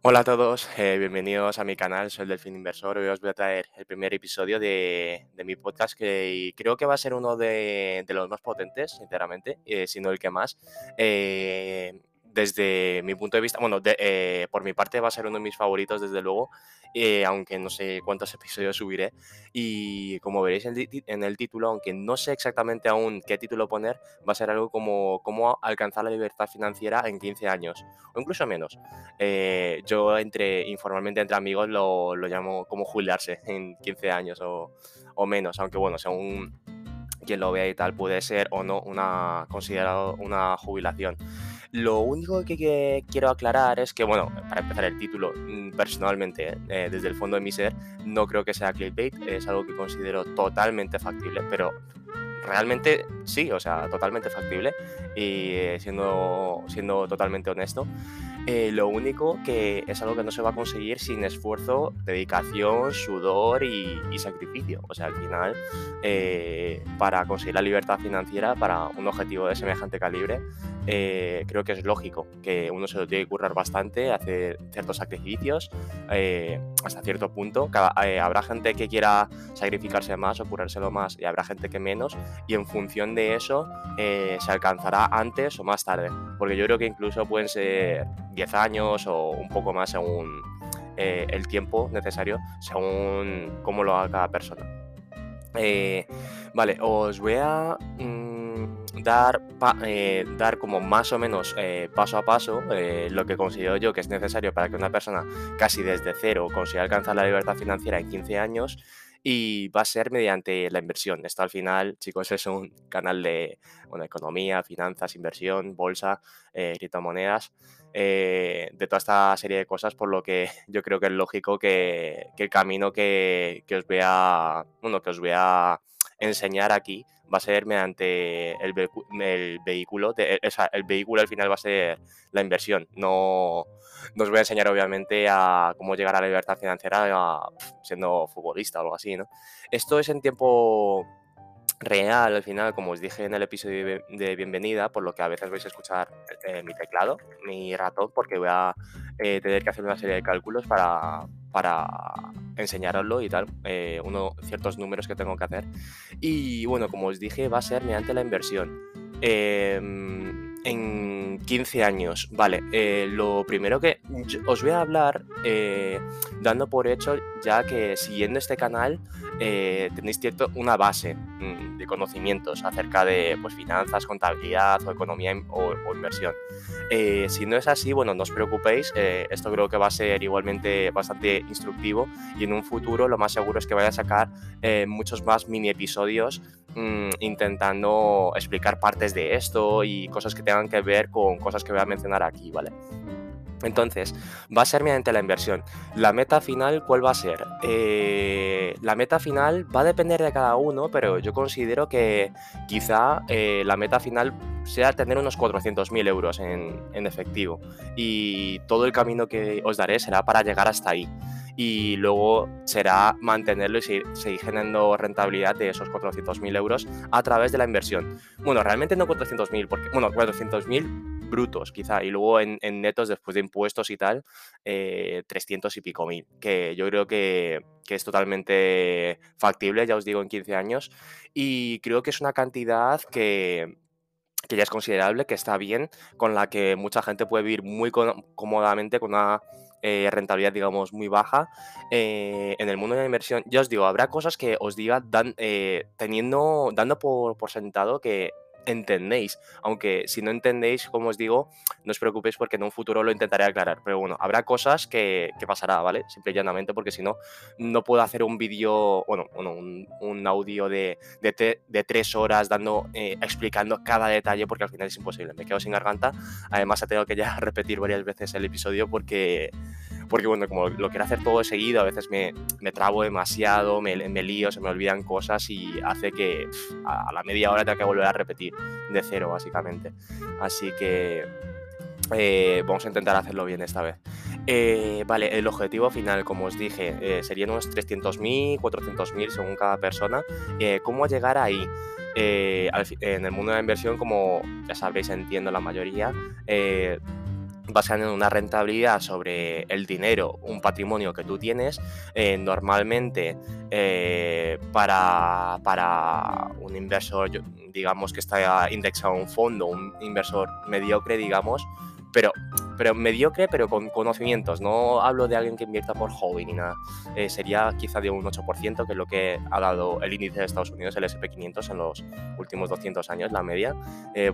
Hola a todos, eh, bienvenidos a mi canal, soy el Delfín Inversor. Hoy os voy a traer el primer episodio de, de mi podcast que creo que va a ser uno de, de los más potentes, sinceramente, eh, si no el que más. Eh, desde mi punto de vista, bueno, de, eh, por mi parte va a ser uno de mis favoritos, desde luego, eh, aunque no sé cuántos episodios subiré. Y como veréis en, en, el título, aunque no sé exactamente aún qué título poner, va a ser algo como cómo alcanzar la libertad financiera en 15 años, o incluso menos. Eh, yo entre informalmente entre amigos lo, lo, llamo como jubilarse en 15 años o, o menos, aunque bueno, según quien lo vea y tal, puede ser o no una considerado una jubilación. Lo único que, quiero aclarar es que, bueno, para empezar el título, mm, personalmente, eh, desde el fondo de mi ser, no creo que sea clickbait, es algo que considero totalmente factible, pero realmente sí, o sea, totalmente factible y eh, siendo, siendo totalmente honesto. Eh, lo único que es algo que no se va a conseguir sin esfuerzo, dedicación, sudor y, sacrificio. O sea, al final, eh, para conseguir la libertad financiera, para un objetivo de semejante calibre, eh, creo que es lógico que uno se lo tiene que currar bastante, hacer ciertos sacrificios hasta cierto punto. Habrá gente que quiera sacrificarse más o currárselo más y habrá gente que menos y en función de eso se alcanzará antes o más tarde. Porque yo creo que incluso pueden ser 10 años o un poco más según eh, el tiempo necesario, según cómo lo haga cada persona. vale, os voy a... Mmm, dar, eh, dar como más o menos eh, paso a paso eh, lo que considero yo que es necesario para que una persona casi desde cero consiga alcanzar la libertad financiera en 15 años y va a ser mediante la inversión. Esto al final, chicos, es un canal de economía, finanzas, inversión, bolsa, eh, criptomonedas, eh, de toda esta serie de cosas, por lo que yo creo que es lógico que, el camino que, que, os voy a, que os voy enseñar aquí va a ser mediante el, vehículo, o sea, el vehículo al final va a ser la inversión. No, no os voy a enseñar obviamente a cómo llegar a la libertad financiera siendo futbolista o algo así, ¿no? Esto es en tiempo real al final, como os dije en el episodio de bienvenida, por lo que a veces vais a escuchar eh, mi teclado, mi ratón, porque voy a eh, tener que hacer una serie de cálculos para, para enseñaroslo y tal, eh, uno, ciertos números que tengo que hacer. Y bueno, como os dije, va a ser mediante la inversión. Eh, en 15 años, vale, eh, lo primero que os voy a hablar eh, dando por hecho ya que siguiendo este canal eh, tenéis cierto, una base mmm, de conocimientos acerca de pues, finanzas, contabilidad o economía o, o inversión. Si no es así, bueno, no os preocupéis, esto creo que va a ser igualmente bastante instructivo y en un futuro lo más seguro es que vaya a sacar eh, muchos más mini episodios mmm, intentando explicar partes de esto y cosas que tengan que ver con cosas que voy a mencionar aquí, ¿vale? Entonces, va a ser mediante la inversión. La meta final, ¿cuál va a ser? Eh, la meta final va a depender de cada uno, pero yo considero que quizá eh, la meta final sea tener unos 400.000 euros en, en, efectivo. Y todo el camino que os daré será para llegar hasta ahí. Y luego será mantenerlo y seguir, generando rentabilidad de esos 400.000 euros a través de la inversión. Bueno, realmente no 400.000, porque, bueno, 400.000 brutos, quizá, y luego en, netos, después de impuestos y tal, eh, 300 y pico mil, que yo creo que, es totalmente factible, ya os digo, en 15 años, y creo que es una cantidad que, ya es considerable, que está bien, con la que mucha gente puede vivir muy cómodamente con una eh, rentabilidad, digamos, muy baja eh, en el mundo de la inversión. Ya os digo, habrá cosas que os diga eh, teniendo, dando por sentado que entendéis. Aunque si no entendéis, como os digo, no os preocupéis porque en un futuro lo intentaré aclarar. Pero bueno, habrá cosas que, pasará, ¿vale? Simple y llanamente, porque si no, no puedo hacer un vídeo, bueno, bueno un, audio de, de, de, tres horas dando, eh, explicando cada detalle, porque al final es imposible. Me quedo sin garganta. Además, he tenido que ya repetir varias veces el episodio porque porque bueno, como lo quiero hacer todo seguido, a veces me, me trabo demasiado, me, me, lío, se me olvidan cosas y hace que a la media hora tenga que volver a repetir de cero, básicamente. Así que eh, vamos a intentar hacerlo bien esta vez. Eh, vale, el objetivo final, como os dije, eh, serían unos 300.000, 400.000 según cada persona. Eh, ¿Cómo llegar ahí? en el mundo de la inversión, como ya sabréis, entiendo la mayoría, basan en una rentabilidad sobre el dinero, un patrimonio que tú tienes, eh, normalmente eh, para, para, un inversor, digamos que está indexado a un fondo, un inversor mediocre, digamos, pero, pero mediocre, pero con conocimientos. No hablo de alguien que invierta por hobby ni nada. Eh, sería quizá de un 8%, que es lo que ha dado el índice de Estados Unidos, el SP500, en los últimos 200 años, la media.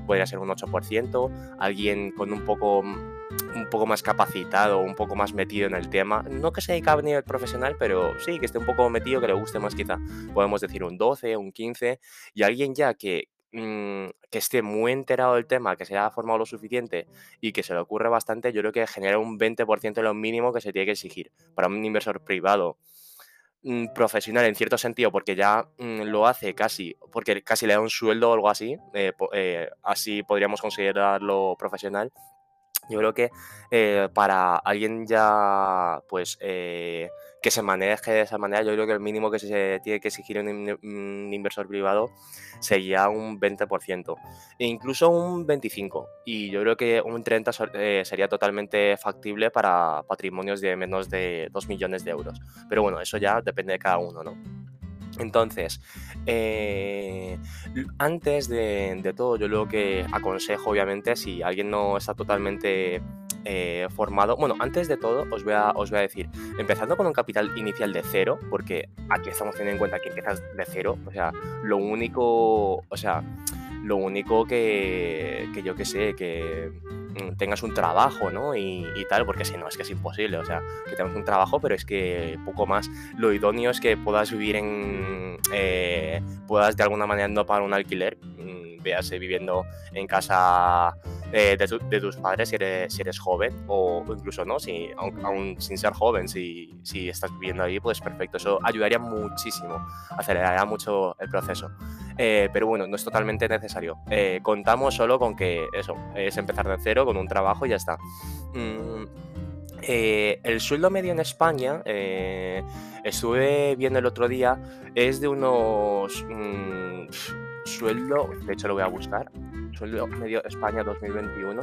Podría ser un 8%. Alguien con un poco un poco más capacitado, un poco más metido en el tema. No que se dedique a nivel profesional, pero sí, que esté un poco metido, que le guste más quizá. Podemos decir un 12, un 15. Y alguien ya que, Mm, que esté muy enterado del tema, que se haya formado lo suficiente y que se le ocurre bastante, yo creo que genera un 20% de lo mínimo que se tiene que exigir para un inversor privado mm, profesional en cierto sentido, porque ya mm, lo hace casi, porque casi le da un sueldo o algo así, eh, eh, así podríamos considerarlo profesional. Yo creo que eh, para alguien ya, pues, que se maneje de esa manera, yo creo que el mínimo que se tiene que exigir en un inversor privado sería un 20%, e incluso un 25%, y yo creo que un 30% eh, sería totalmente factible para patrimonios de menos de 2 millones de euros. Pero bueno, eso ya depende de cada uno, ¿no? Entonces, eh, antes de, todo, yo lo que aconsejo, obviamente, si alguien no está totalmente eh, formado. Bueno, antes de todo, os voy, a, os voy a decir, empezando con un capital inicial de cero, porque aquí estamos teniendo en cuenta que empiezas de cero, o sea, lo único, o sea, lo único que, que yo que sé, que mm, tengas un trabajo, ¿no? Y, tal, porque si no, es que es imposible, o sea, que tengas un trabajo, pero es que poco más. Lo idóneo es que puedas vivir en, eh, puedas de alguna manera no pagar un alquiler, mm, véase viviendo en casa eh, de, tus padres si eres, si eres joven o incluso no, si, aún, sin ser joven, si, si, estás viviendo ahí, pues perfecto, eso ayudaría muchísimo, aceleraría mucho el proceso. Eh, pero bueno, no es totalmente necesario. Eh, contamos solo con que eso, es empezar de cero con un trabajo y ya está. Mm, el sueldo medio en España, estuve viendo el otro día, es de unos... Mm, sueldo, de hecho lo voy a buscar, sueldo medio España 2021,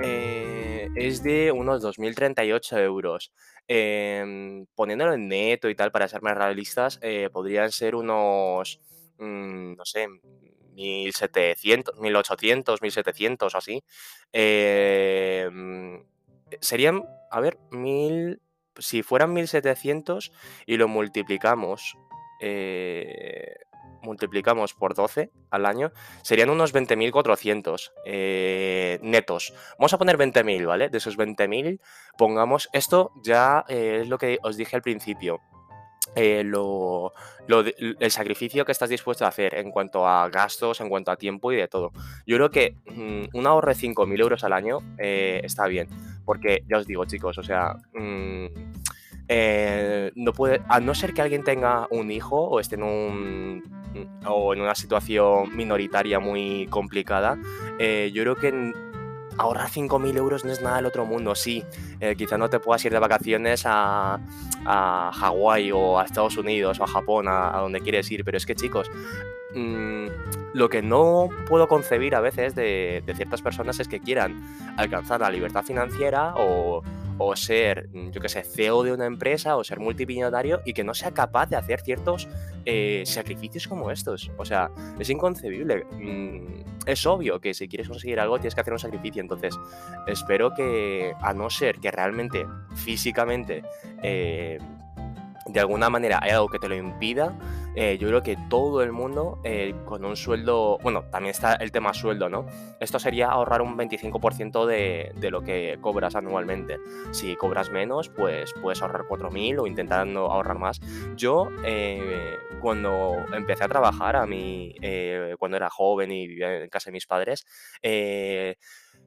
eh, es de unos 2.038 euros. Em, poniéndolo en neto y tal, para ser más realistas, eh, podrían ser unos, mm, no sé, 1.700, 1.800, 1.700 o así. Em, serían, a ver, mil, si fueran 1.700 y lo multiplicamos eh, multiplicamos por 12 al año, serían unos 20.400 eh, netos. Vamos a poner 20.000, ¿vale? De esos 20.000, pongamos, esto ya eh, es lo que os dije al principio. Eh, lo, el sacrificio que estás dispuesto a hacer en cuanto a gastos, en cuanto a tiempo y de todo. Yo creo que mm, un ahorro de 5.000 euros al año está bien, porque ya os digo chicos, o sea, mm, no puede, a no ser que alguien tenga un hijo o esté en un o en una situación minoritaria muy complicada, eh, yo creo que ahorrar 5.000 euros no es nada del otro mundo. Sí, eh, quizá no te puedas ir de vacaciones a, a Hawái o a Estados Unidos o a Japón, a, donde quieres ir, pero es que chicos, mm, lo que no puedo concebir a veces de, de ciertas personas es que quieran alcanzar la libertad financiera o o ser, mm, yo qué sé, CEO de una empresa o ser multimillonario y que no sea capaz de hacer ciertos eh, sacrificios como estos. O sea, es inconcebible. Mm, es obvio que si quieres conseguir algo tienes que hacer un sacrificio. Entonces, espero que, a no ser que realmente físicamente eh, de alguna manera hay algo que te lo impida, eh, yo creo que todo el mundo eh, con un sueldo, bueno, también está el tema sueldo, ¿no? Esto sería ahorrar un 25% de, lo que cobras anualmente. Si cobras menos, pues puedes ahorrar 4.000 o intentando ahorrar más. Yo, eh, cuando empecé a trabajar, a mí, cuando era joven y vivía en casa de mis padres,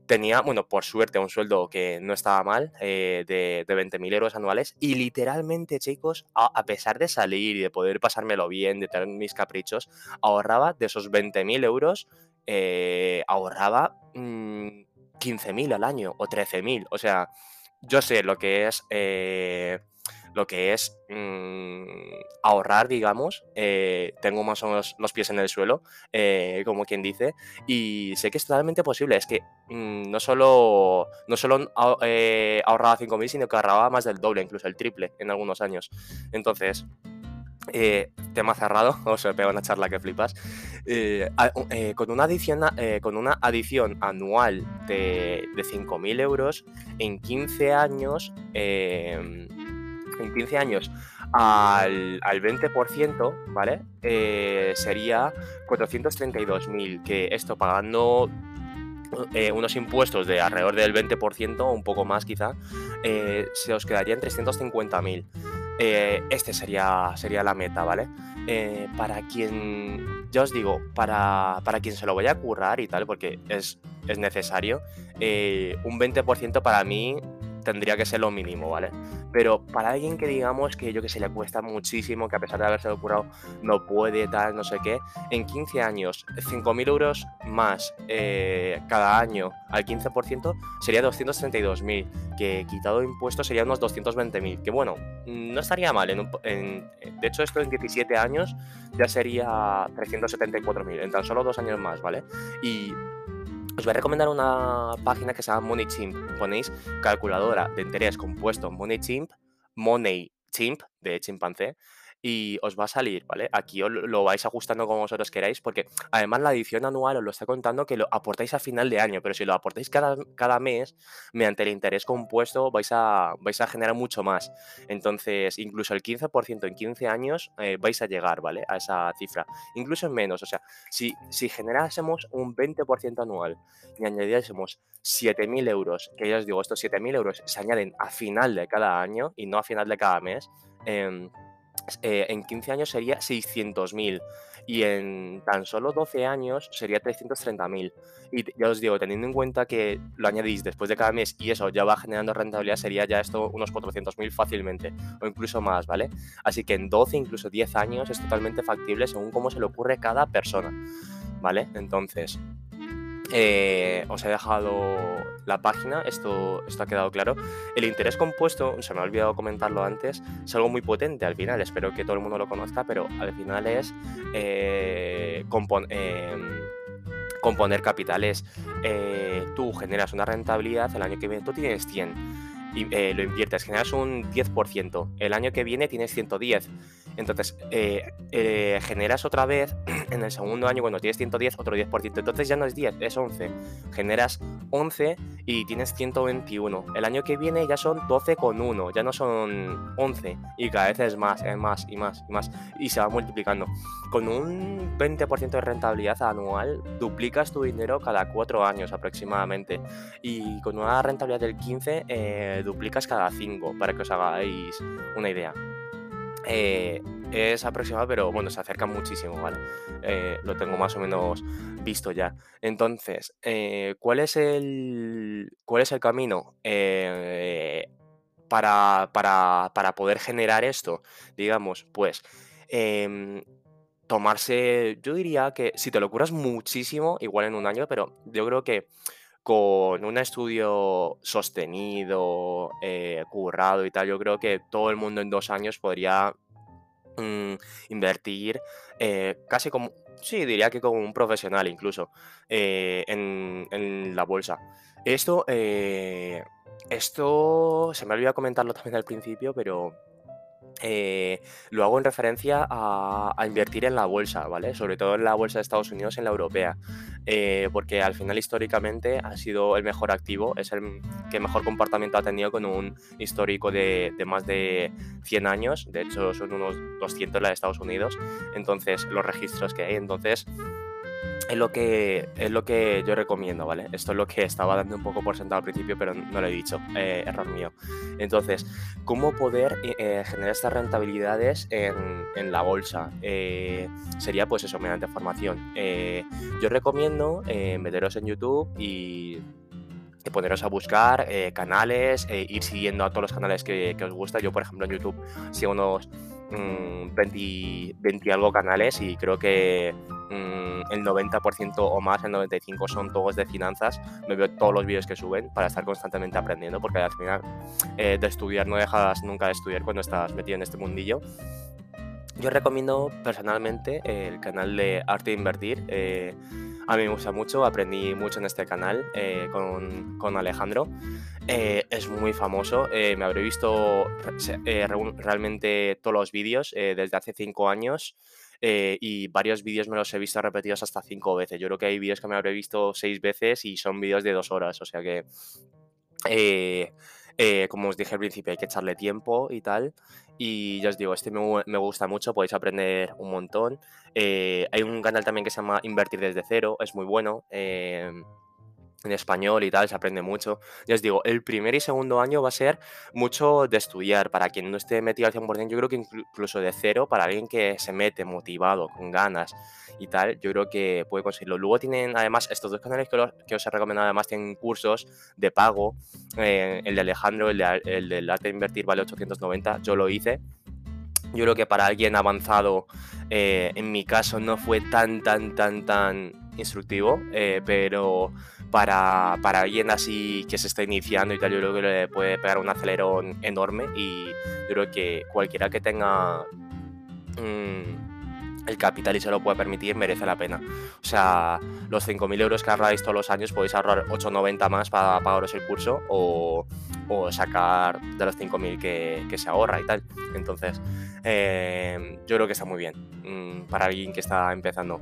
tenía, bueno, por suerte, un sueldo que no estaba mal, eh, de, de 20.000 euros anuales. Y literalmente, chicos, a, pesar de salir y de poder pasármelo bien, de tener mis caprichos, ahorraba de esos 20.000 euros, eh, ahorraba 15.000 mm, al año o 13.000. O sea, yo sé lo que es... Eh, lo que es mm, ahorrar, digamos. Eh, tengo más o menos los pies en el suelo, eh, como quien dice, y sé que es totalmente posible. Es que mm, no solo, no solo eh, ahorraba 5.000, sino que ahorraba más del doble, incluso el triple en algunos años. Entonces, eh, tema cerrado, o se pega una charla que flipas. Con, una adición, con una adición anual de, de 5.000 euros en 15 años, en 15 años al, al 20%, ¿vale? sería 432.000, que esto pagando unos impuestos de alrededor del 20%, un poco más quizá, se os quedarían 350.000. Eh, este sería, sería la meta, ¿vale? Eh, para quien, ya os digo, para, para, quien se lo vaya a currar y tal, porque es, es necesario, eh, un 20% para mí tendría que ser lo mínimo, ¿vale? Pero para alguien que digamos que yo que se le cuesta muchísimo, que a pesar de haberse curado no puede, tal, no sé qué, en 15 años, 5.000 euros más eh, cada año al 15% sería 232.000, que quitado impuestos sería unos 220.000, que bueno, no estaría mal. En, de hecho, esto en 17 años ya sería 374.000, en tan solo dos años más, ¿vale? Y os voy a recomendar una página que se llama MoneyChimp. Ponéis calculadora de interés compuesto MoneyChimp, MoneyChimp de chimpancé y os va a salir, ¿vale? Aquí os lo vais ajustando como vosotros queráis, porque además la edición anual os lo está contando que lo aportáis a final de año, pero si lo aportáis cada, mes, mediante el interés compuesto, vais a, vais a generar mucho más. Entonces, incluso el 15% en 15 años eh, vais a llegar, ¿vale? A esa cifra. Incluso en menos, o sea, si, si generásemos un 20% anual y añadiésemos 7.000 euros, que ya os digo, estos 7.000 euros se añaden a final de cada año y no a final de cada mes, eh, eh, en 15 años sería 600.000 y en tan solo 12 años sería 330.000. Y ya os digo, teniendo en cuenta que lo añadís después de cada mes y eso ya va generando rentabilidad, sería ya esto unos 400.000 fácilmente o incluso más, ¿vale? Así que en 12, incluso 10 años es totalmente factible según cómo se le ocurre cada persona, ¿vale? Entonces, eh, os he dejado la página, esto, esto ha quedado claro. El interés compuesto, se me ha olvidado comentarlo antes, es algo muy potente al final, espero que todo el mundo lo conozca, pero al final es eh, em, componer capitales. Eh, tú generas una rentabilidad, el año que viene tú tienes 100 y lo inviertes, generas un 10%, el año que viene tienes 110 entonces, eh, eh, generas otra vez en el segundo año, cuando tienes 110, otro 10%. Entonces ya no es 10, es 11. Generas 11 y tienes 121. El año que viene ya son 12,1, ya no son 11. Y cada vez es más, es más y más y más. Y se va multiplicando. Con un 20% de rentabilidad anual, duplicas tu dinero cada 4 años aproximadamente. Y con una rentabilidad del 15, eh, duplicas cada 5, para que os hagáis una idea. Eh, es aproximado, pero bueno, se acerca muchísimo, ¿vale? Eh, lo tengo más o menos visto ya. Entonces, eh, ¿cuál, es el, ¿cuál es el camino para, para, poder generar esto? Digamos, pues em, tomarse, yo diría que si te lo curas muchísimo, igual en un año, pero yo creo que con un estudio sostenido, eh, currado y tal, yo creo que todo el mundo en dos años podría mm, invertir eh, casi como, sí, diría que como un profesional incluso eh, en, la bolsa. Esto, esto se me olvidó comentarlo también al principio, pero eh, lo hago en referencia a, invertir en la bolsa, ¿vale? Sobre todo en la bolsa de Estados Unidos, en la europea, eh, porque al final históricamente ha sido el mejor activo, es el que mejor comportamiento ha tenido con un histórico de, más de 100 años, de hecho son unos 200 la de Estados Unidos, entonces los registros que hay, entonces es lo que es lo que yo recomiendo, ¿vale? Esto es lo que estaba dando un poco por sentado al principio, pero no lo he dicho, eh, error mío. Entonces, ¿cómo poder eh, generar estas rentabilidades en, la bolsa? Eh, sería pues eso, mediante formación. yo recomiendo meteros en YouTube y poneros a buscar canales, ir siguiendo a todos los canales que, que, os gusta. Yo, por ejemplo, en YouTube sigo unos 20, 20 algo canales y creo que mm, el 90% o más, el 95% son todos de finanzas. Me veo todos los vídeos que suben para estar constantemente aprendiendo, porque al final eh, de estudiar no dejas nunca de estudiar cuando estás metido en este mundillo. Yo recomiendo personalmente el canal de Arte de Invertir. Eh, a mí me gusta mucho, aprendí mucho en este canal eh, con, con, Alejandro. Eh, es muy famoso, me habré visto realmente todos los vídeos desde hace cinco años y varios vídeos me los he visto repetidos hasta cinco veces. Yo creo que hay vídeos que me habré visto seis veces y son vídeos de dos horas, o sea que eh, como os dije al principio, hay que echarle tiempo y tal. Y ya os digo, este me, gusta mucho, podéis aprender un montón. Eh, hay un canal también que se llama Invertir desde cero, es muy bueno. Eh, en español y tal, se aprende mucho. Ya os digo, el primer y segundo año va a ser mucho de estudiar. Para quien no esté metido al 100%, yo creo que incluso de cero, para alguien que se mete motivado, con ganas y tal, yo creo que puede conseguirlo. Luego tienen, además, estos dos canales que, os he recomendado, además tienen cursos de pago. Eh, el de Alejandro, el, de, el del arte de invertir vale 890, yo lo hice. Yo creo que para alguien avanzado, eh, en mi caso, no fue tan, tan, tan, tan instructivo, eh, pero para, alguien así que se está iniciando y tal, yo creo que le puede pegar un acelerón enorme y yo creo que cualquiera que tenga mm, el capital y se lo pueda permitir merece la pena. O sea, los 5.000 euros que ahorráis todos los años podéis ahorrar 8,90 más para pagaros el curso o, sacar de los 5.000 que, que se ahorra y tal. Entonces, eh, yo creo que está muy bien mm, para alguien que está empezando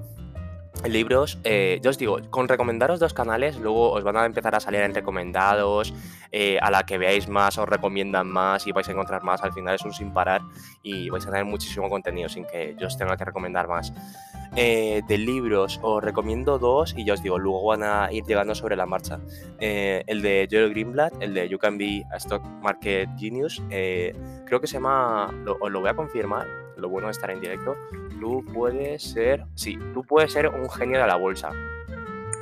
libros, eh, yo os digo, con recomendaros dos canales, luego os van a empezar a salir en recomendados, eh, a la que veáis más os recomiendan más y vais a encontrar más, al final es un sin parar y vais a tener muchísimo contenido sin que yo os tenga que recomendar más. Eh, de libros os recomiendo dos y ya os digo, luego van a ir llegando sobre la marcha. el de Joel Greenblatt, el de You Can Be a Stock Market Genius, creo que se llama, os lo voy a confirmar, lo bueno de estar en directo, tú puedes ser, sí, tú puedes ser un genio de la bolsa.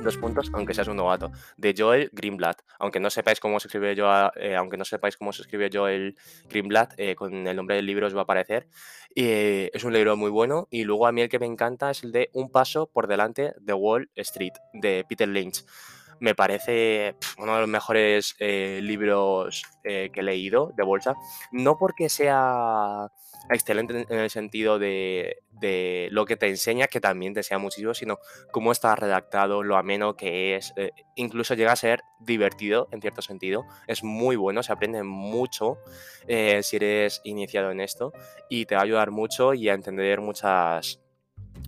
Dos puntos, aunque seas un novato. De Joel Greenblatt. Aunque no sepáis cómo se escribe yo, eh, aunque no sepáis cómo se escribe Joel Greenblatt, eh, con el nombre del libro os va a aparecer. Eh, es un libro muy bueno. Y luego a mí el que me encanta es el de Un paso por delante de Wall Street, de Peter Lynch me parece uno de los mejores libros que he leído de bolsa. No porque sea excelente en el sentido de, lo que te enseña, que también te enseña muchísimo, sino cómo está redactado, lo ameno que es, eh, incluso llega a ser divertido en cierto sentido, es muy bueno, se aprende mucho eh, si eres iniciado en esto y te va a ayudar mucho y a entender muchas,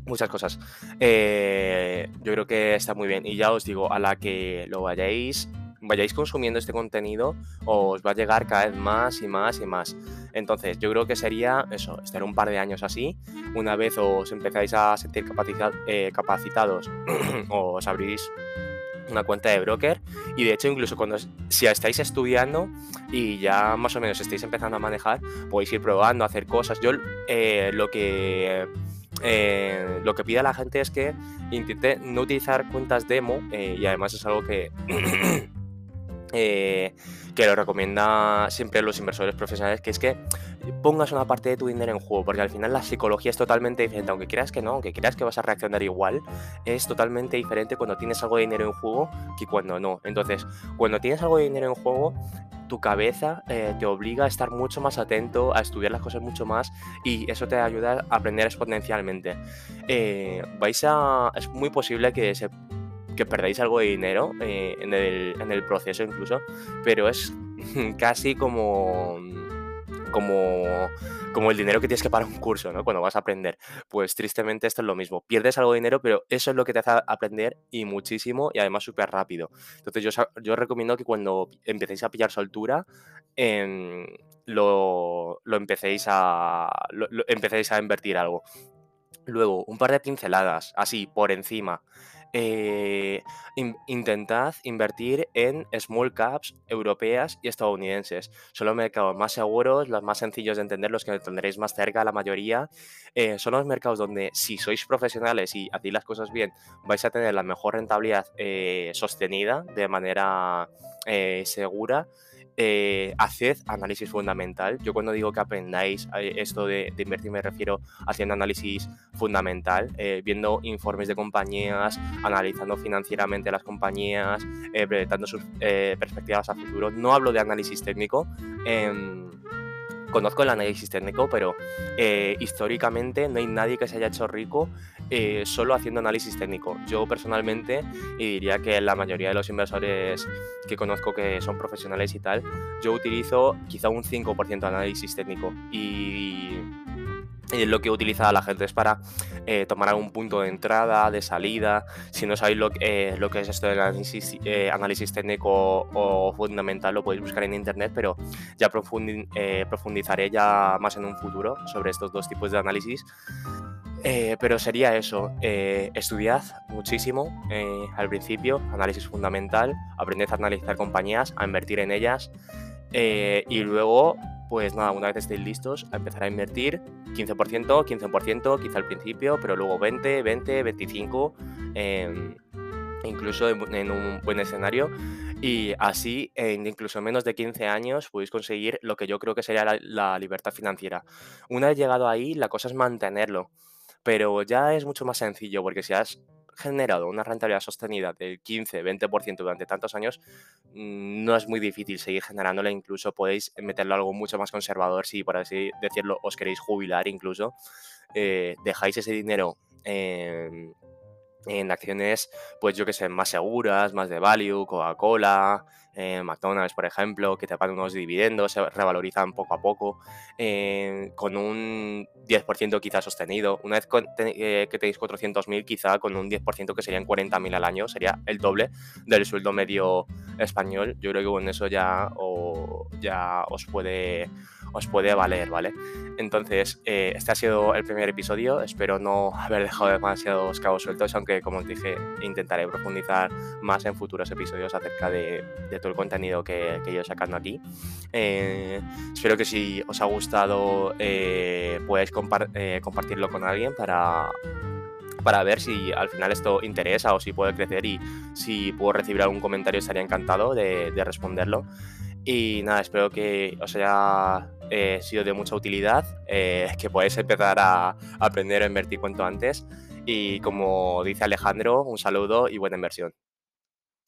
muchas cosas. Eh, yo creo que está muy bien y ya os digo, a la que lo vayáis vayáis consumiendo este contenido, os va a llegar cada vez más y más y más. Entonces, yo creo que sería eso, estar un par de años así. Una vez os empezáis a sentir eh, capacitados, os abrís una cuenta de broker y de hecho incluso cuando si estáis estudiando y ya más o menos estáis empezando a manejar podéis ir probando hacer cosas yo eh, lo que eh, lo que pide a la gente es que intente no utilizar cuentas demo y además es algo que Eh, que lo recomienda siempre los inversores profesionales, que es que pongas una parte de tu dinero en juego, porque al final la psicología es totalmente diferente, aunque creas que no, aunque creas que vas a reaccionar igual, es totalmente diferente cuando tienes algo de dinero en juego que cuando no. Entonces, cuando tienes algo de dinero en juego, tu cabeza eh, te obliga a estar mucho más atento, a estudiar las cosas mucho más y eso te ayuda a aprender exponencialmente. Eh, vais a, es muy posible que se que perdáis algo de dinero eh, en, el, proceso incluso, pero es casi como, como, como el dinero que tienes que pagar un curso, ¿no? Cuando vas a aprender. Pues tristemente esto es lo mismo. Pierdes algo de dinero, pero eso es lo que te hace aprender y muchísimo y además súper rápido. Entonces yo, yo recomiendo que cuando empecéis a pillar soltura, em, lo, lo, empecéis a, lo, empecéis a invertir algo. Luego, un par de pinceladas, así, por encima. Eh, intentad invertir en small caps europeas y estadounidenses. Son los mercados más seguros, los más sencillos de entender, los que tendréis más cerca, la mayoría. Eh, son los mercados donde si sois profesionales y hacéis las cosas bien, vais a tener la mejor rentabilidad eh, sostenida de manera segura eh, haced análisis fundamental. Yo cuando digo que aprendáis eh, esto de, invertir me refiero haciendo análisis fundamental, eh, viendo informes de compañías, analizando financieramente las compañías, proyectando sus perspectivas a futuro. No hablo de análisis técnico. Conozco el análisis técnico, pero históricamente no hay nadie que se haya hecho rico solo haciendo análisis técnico. Yo personalmente, y diría que la mayoría de los inversores que conozco que son profesionales y tal, yo utilizo quizá un 5% de análisis técnico y, lo que utiliza la gente es para eh, tomar algún punto de entrada, de salida. Si no sabéis lo, eh, lo que es esto del análisis, eh, análisis técnico o fundamental, lo podéis buscar en internet, pero ya profundizaré ya más en un futuro sobre estos dos tipos de análisis. Eh, pero sería eso, eh, estudiad muchísimo eh, al principio, análisis fundamental, aprended a analizar compañías, a invertir en ellas y luego, pues nada, una vez estéis listos, a empezar a invertir 15%, 15%, quizá al principio, pero luego 20, 20, 25, incluso en, un buen escenario. Y así, en incluso menos de 15 años, podéis conseguir lo que yo creo que sería la libertad financiera. Una vez llegado ahí, la cosa es mantenerlo pero ya es mucho más sencillo porque si has generado una rentabilidad sostenida del 15-20% durante tantos años, mm, no es muy difícil seguir generándola, incluso podéis meterlo algo mucho más conservador si, por así decirlo, os queréis jubilar incluso, eh, dejáis ese dinero en, en acciones, pues yo que sé, más seguras, más de value, Coca-Cola, eh, McDonald's, por ejemplo, que te pagan unos dividendos, se revalorizan poco a poco, eh, con un 10% quizá sostenido. Una vez eh, que tenéis 400.000, quizá con un 10% que serían 40.000 al año, sería el doble del sueldo medio español. Yo creo que con eso ya, o, ya os puede os puede valer, ¿vale? Entonces, eh, este ha sido el primer episodio. Espero no haber dejado demasiados cabos sueltos, aunque, como os dije, intentaré profundizar más en futuros episodios acerca de, todo el contenido que, que ido sacando aquí. Eh, espero que si os ha gustado, eh, podáis compartirlo con alguien para para ver si al final esto interesa o si puede crecer y si puedo recibir algún comentario estaría encantado de, de responderlo. Y nada, espero que os haya eh, sido de mucha utilidad, eh, que podáis empezar a aprender a invertir cuanto antes. Y como dice Alejandro, un saludo y buena inversión.